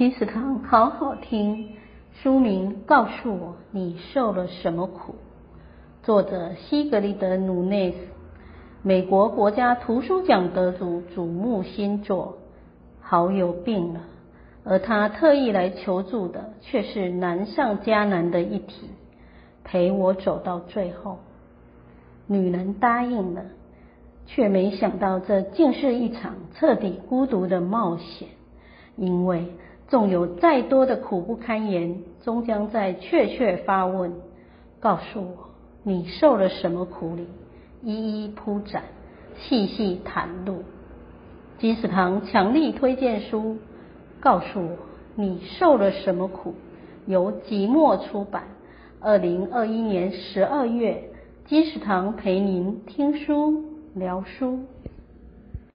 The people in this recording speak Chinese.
金石堂好好听，书名告诉我你受了什么苦。作者西格里德·努内斯，美国国家图书奖得主瞩目新作。好友病了，而他特意来求助的却是难上加难的一题：陪我走到最后。女人答应了，却没想到这竟是一场彻底孤独的冒险，因为。纵有再多的苦不堪言，终将在确确发问，告诉我你受了什么苦里，一一铺展，细细袒露。金石堂强力推荐书，告诉我你受了什么苦，由即墨出版，二零二一年十二月，金石堂陪您听书聊书。